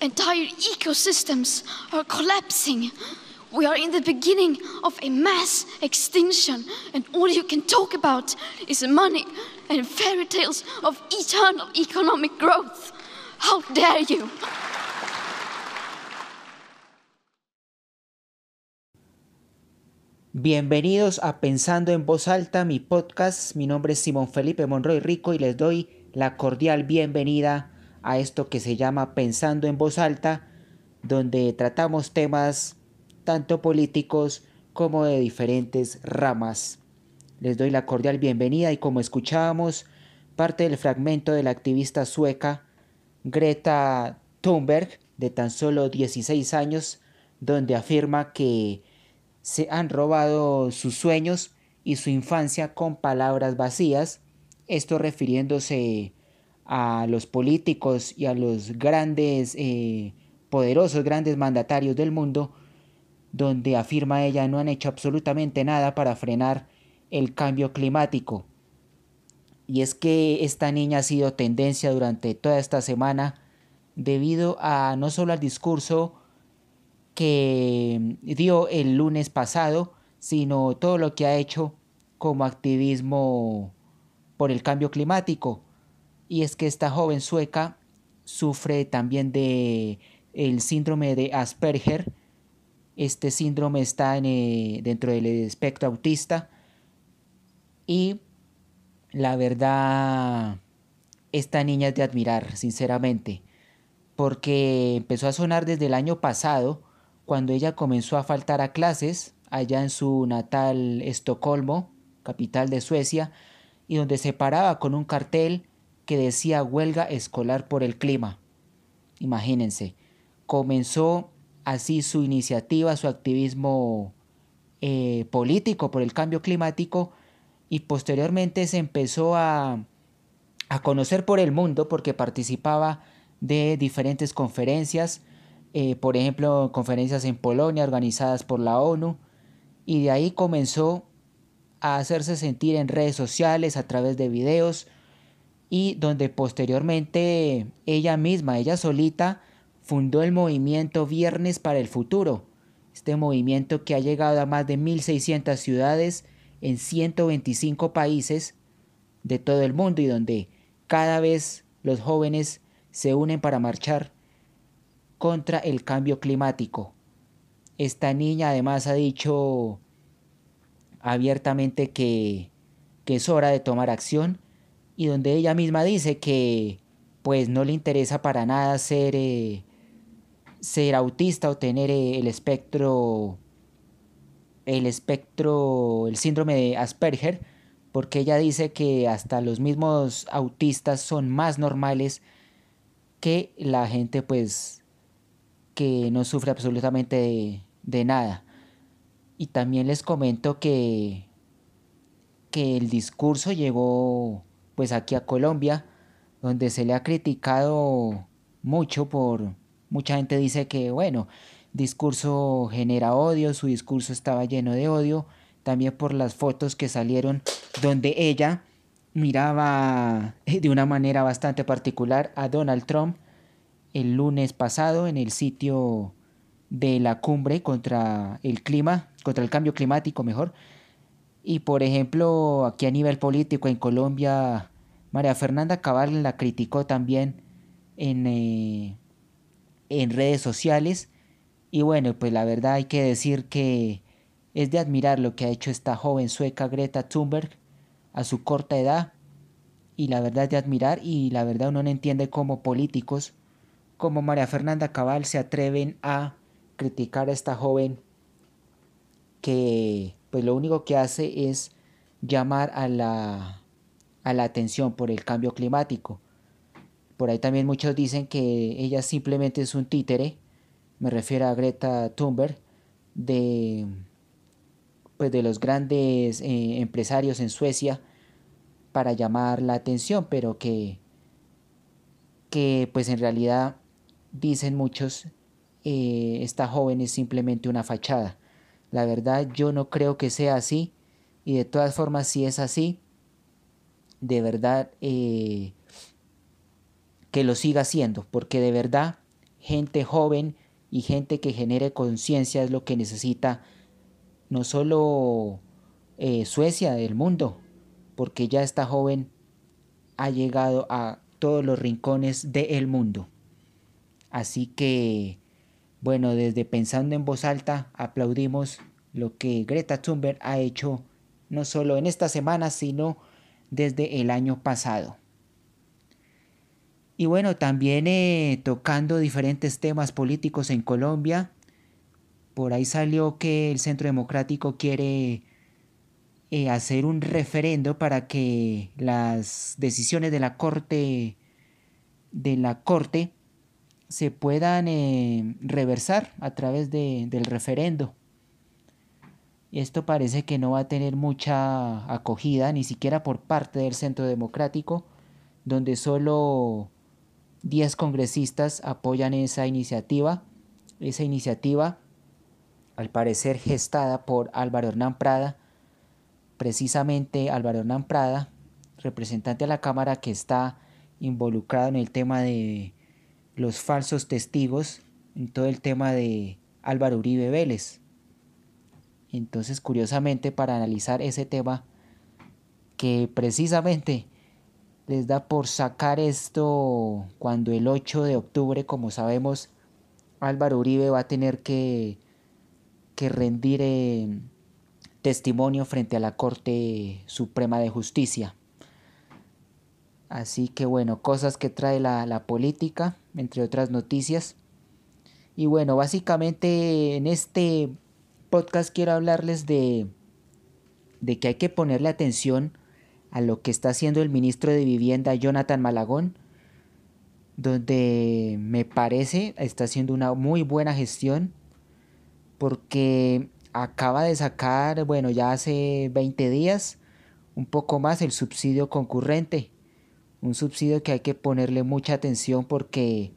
entire ecosystems are collapsing. We are in the beginning of a mass extinction, and all you can talk about is money and fairy tales of eternal economic growth. How dare you! Bienvenidos a Pensando en Voz Alta, mi podcast. Mi nombre es Simón Felipe Monroy Rico y les doy la cordial bienvenida a esto que se llama Pensando en Voz Alta, donde tratamos temas tanto políticos como de diferentes ramas. Les doy la cordial bienvenida y como escuchábamos, parte del fragmento de la activista sueca Greta Thunberg, de tan solo 16 años, donde afirma que se han robado sus sueños y su infancia con palabras vacías, esto refiriéndose a los políticos y a los grandes, eh, poderosos, grandes mandatarios del mundo, donde afirma ella no han hecho absolutamente nada para frenar el cambio climático. Y es que esta niña ha sido tendencia durante toda esta semana debido a no solo al discurso que dio el lunes pasado, sino todo lo que ha hecho como activismo por el cambio climático. Y es que esta joven sueca sufre también de el síndrome de Asperger. Este síndrome está eh, dentro del espectro autista. Y la verdad, esta niña es de admirar, sinceramente, porque empezó a sonar desde el año pasado cuando ella comenzó a faltar a clases allá en su natal Estocolmo, capital de Suecia, y donde se paraba con un cartel que decía huelga escolar por el clima. Imagínense, comenzó así su iniciativa, su activismo eh, político por el cambio climático y posteriormente se empezó a, a conocer por el mundo porque participaba de diferentes conferencias, eh, por ejemplo, conferencias en Polonia organizadas por la ONU, y de ahí comenzó a hacerse sentir en redes sociales a través de videos y donde posteriormente ella misma, ella solita, fundó el movimiento Viernes para el Futuro, este movimiento que ha llegado a más de 1.600 ciudades en 125 países de todo el mundo y donde cada vez los jóvenes se unen para marchar contra el cambio climático. Esta niña además ha dicho abiertamente que, que es hora de tomar acción y donde ella misma dice que pues no le interesa para nada ser, eh, ser autista o tener eh, el espectro el espectro el síndrome de Asperger porque ella dice que hasta los mismos autistas son más normales que la gente pues que no sufre absolutamente de, nada. Y también les comento que, que el discurso llegó pues aquí a Colombia, donde se le ha criticado mucho por, mucha gente dice que bueno, discurso genera odio, su discurso estaba lleno de odio, también por las fotos que salieron donde ella miraba de una manera bastante particular a Donald Trump el lunes pasado en el sitio de la cumbre contra el clima, contra el cambio climático mejor. Y por ejemplo, aquí a nivel político en Colombia, María Fernanda Cabal la criticó también en, eh, en redes sociales. Y bueno, pues la verdad hay que decir que es de admirar lo que ha hecho esta joven sueca Greta Thunberg a su corta edad. Y la verdad es de admirar y la verdad uno no entiende cómo políticos como María Fernanda Cabal se atreven a criticar a esta joven que pues lo único que hace es llamar a la, a la atención por el cambio climático. Por ahí también muchos dicen que ella simplemente es un títere me refiero a Greta Thunberg, de, pues de los grandes eh, empresarios en Suecia para llamar la atención, pero que, que pues en realidad dicen muchos, eh, esta joven es simplemente una fachada. La verdad yo no creo que sea así y de todas formas si es así, de verdad eh, que lo siga haciendo, porque de verdad gente joven y gente que genere conciencia es lo que necesita no solo eh, Suecia, del mundo, porque ya esta joven ha llegado a todos los rincones del mundo. Así que, bueno, desde pensando en voz alta, aplaudimos lo que Greta Thunberg ha hecho no solo en esta semana, sino desde el año pasado. Y bueno, también eh, tocando diferentes temas políticos en Colombia, por ahí salió que el Centro Democrático quiere eh, hacer un referendo para que las decisiones de la Corte de la Corte se puedan eh, reversar a través de, del referendo. Esto parece que no va a tener mucha acogida, ni siquiera por parte del Centro Democrático, donde solo 10 congresistas apoyan esa iniciativa. Esa iniciativa, al parecer gestada por Álvaro Hernán Prada, precisamente Álvaro Hernán Prada, representante de la Cámara que está involucrado en el tema de los falsos testigos, en todo el tema de Álvaro Uribe Vélez. Entonces, curiosamente, para analizar ese tema, que precisamente les da por sacar esto cuando el 8 de octubre, como sabemos, Álvaro Uribe va a tener que, que rendir eh, testimonio frente a la Corte Suprema de Justicia. Así que bueno, cosas que trae la, la política, entre otras noticias. Y bueno, básicamente en este podcast quiero hablarles de, de que hay que ponerle atención a lo que está haciendo el ministro de Vivienda Jonathan Malagón, donde me parece está haciendo una muy buena gestión porque acaba de sacar, bueno, ya hace 20 días, un poco más el subsidio concurrente. Un subsidio que hay que ponerle mucha atención porque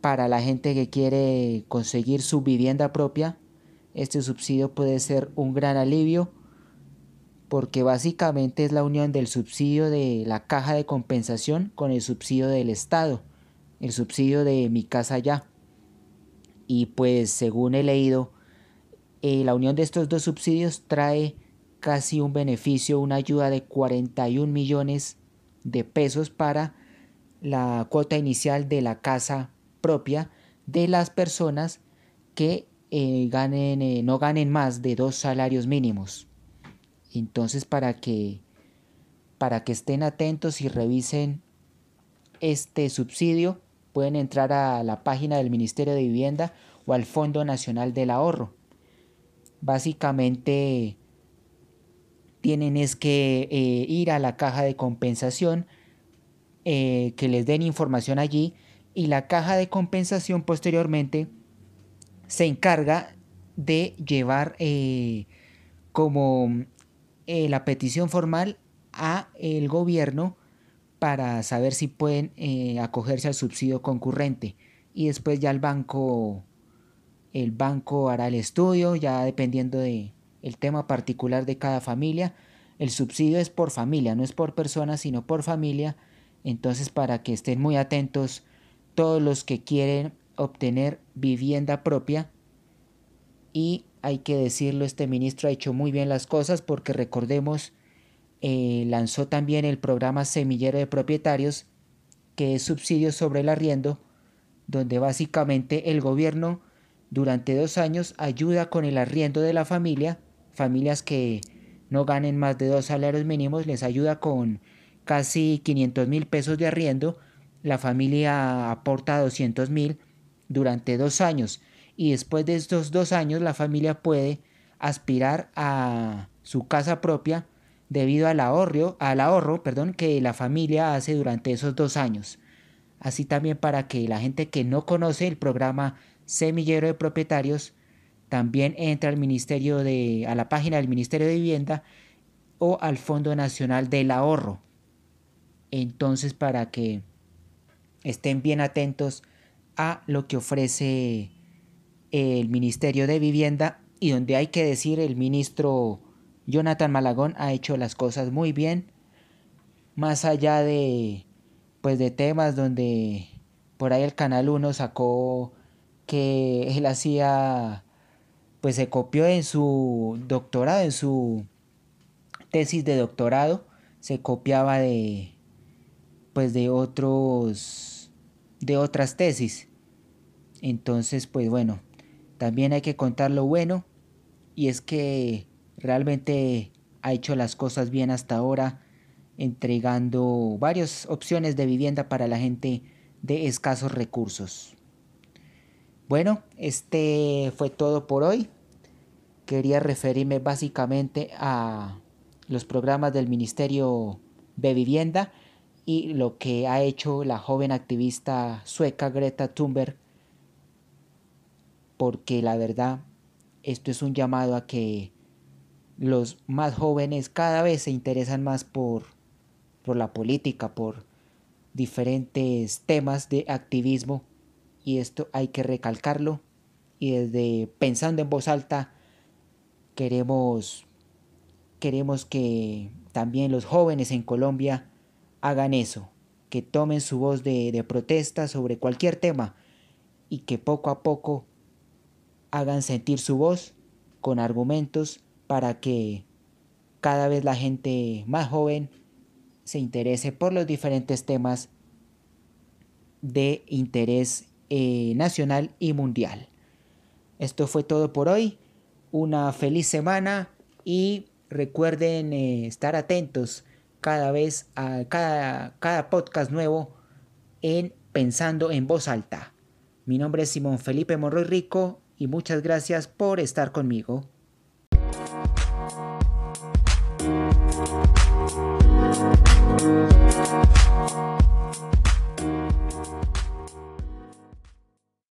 para la gente que quiere conseguir su vivienda propia, este subsidio puede ser un gran alivio porque básicamente es la unión del subsidio de la caja de compensación con el subsidio del Estado, el subsidio de mi casa ya. Y pues según he leído, eh, la unión de estos dos subsidios trae casi un beneficio, una ayuda de 41 millones de pesos para la cuota inicial de la casa propia de las personas que eh, ganen, eh, no ganen más de dos salarios mínimos. Entonces, para que, para que estén atentos y revisen este subsidio, pueden entrar a la página del Ministerio de Vivienda o al Fondo Nacional del Ahorro. Básicamente tienen es que eh, ir a la caja de compensación, eh, que les den información allí y la caja de compensación posteriormente se encarga de llevar eh, como la petición formal a el gobierno para saber si pueden acogerse al subsidio concurrente. Y después ya el banco el banco hará el estudio ya dependiendo de el tema particular de cada familia. El subsidio es por familia no es por persona sino por familia. Entonces para que estén muy atentos todos los que quieren obtener vivienda propia. Y hay que decirlo, este ministro ha hecho muy bien las cosas porque recordemos, eh, lanzó también el programa Semillero de Propietarios, que es subsidio sobre el arriendo, donde básicamente el gobierno durante dos años ayuda con el arriendo de la familia, familias que no ganen más de dos salarios mínimos, les ayuda con casi 500 mil pesos de arriendo, la familia aporta 200 mil durante dos años y después de estos dos años la familia puede aspirar a su casa propia debido al ahorro, al ahorro perdón, que la familia hace durante esos dos años. así también para que la gente que no conoce el programa Semillero de Propietarios también entre al ministerio de a la página del Ministerio de Vivienda o al Fondo Nacional del Ahorro. Entonces, para que estén bien atentos a lo que ofrece el Ministerio de Vivienda y donde hay que decir el ministro Jonathan Malagón ha hecho las cosas muy bien, más allá de pues de temas donde por ahí el Canal 1 sacó que él hacía pues se copió en su doctorado, en su tesis de doctorado, se copiaba de pues de otros de otras tesis. Entonces, pues bueno, también hay que contar lo bueno y es que realmente ha hecho las cosas bien hasta ahora, entregando varias opciones de vivienda para la gente de escasos recursos. Bueno, este fue todo por hoy. Quería referirme básicamente a los programas del Ministerio de Vivienda y lo que ha hecho la joven activista sueca Greta Thunberg, porque la verdad esto es un llamado a que los más jóvenes cada vez se interesan más por, por la política, por diferentes temas de activismo y esto hay que recalcarlo y desde pensando en voz alta queremos queremos que también los jóvenes en Colombia hagan eso, que tomen su voz de, protesta sobre cualquier tema y que poco a poco hagan sentir su voz con argumentos para que cada vez la gente más joven se interese por los diferentes temas de interés eh, nacional y mundial. Esto fue todo por hoy. Una feliz semana y recuerden eh, estar atentos cada vez a cada, cada podcast nuevo en Pensando en Voz Alta. Mi nombre es Simón Felipe Monroy Rico y muchas gracias por estar conmigo.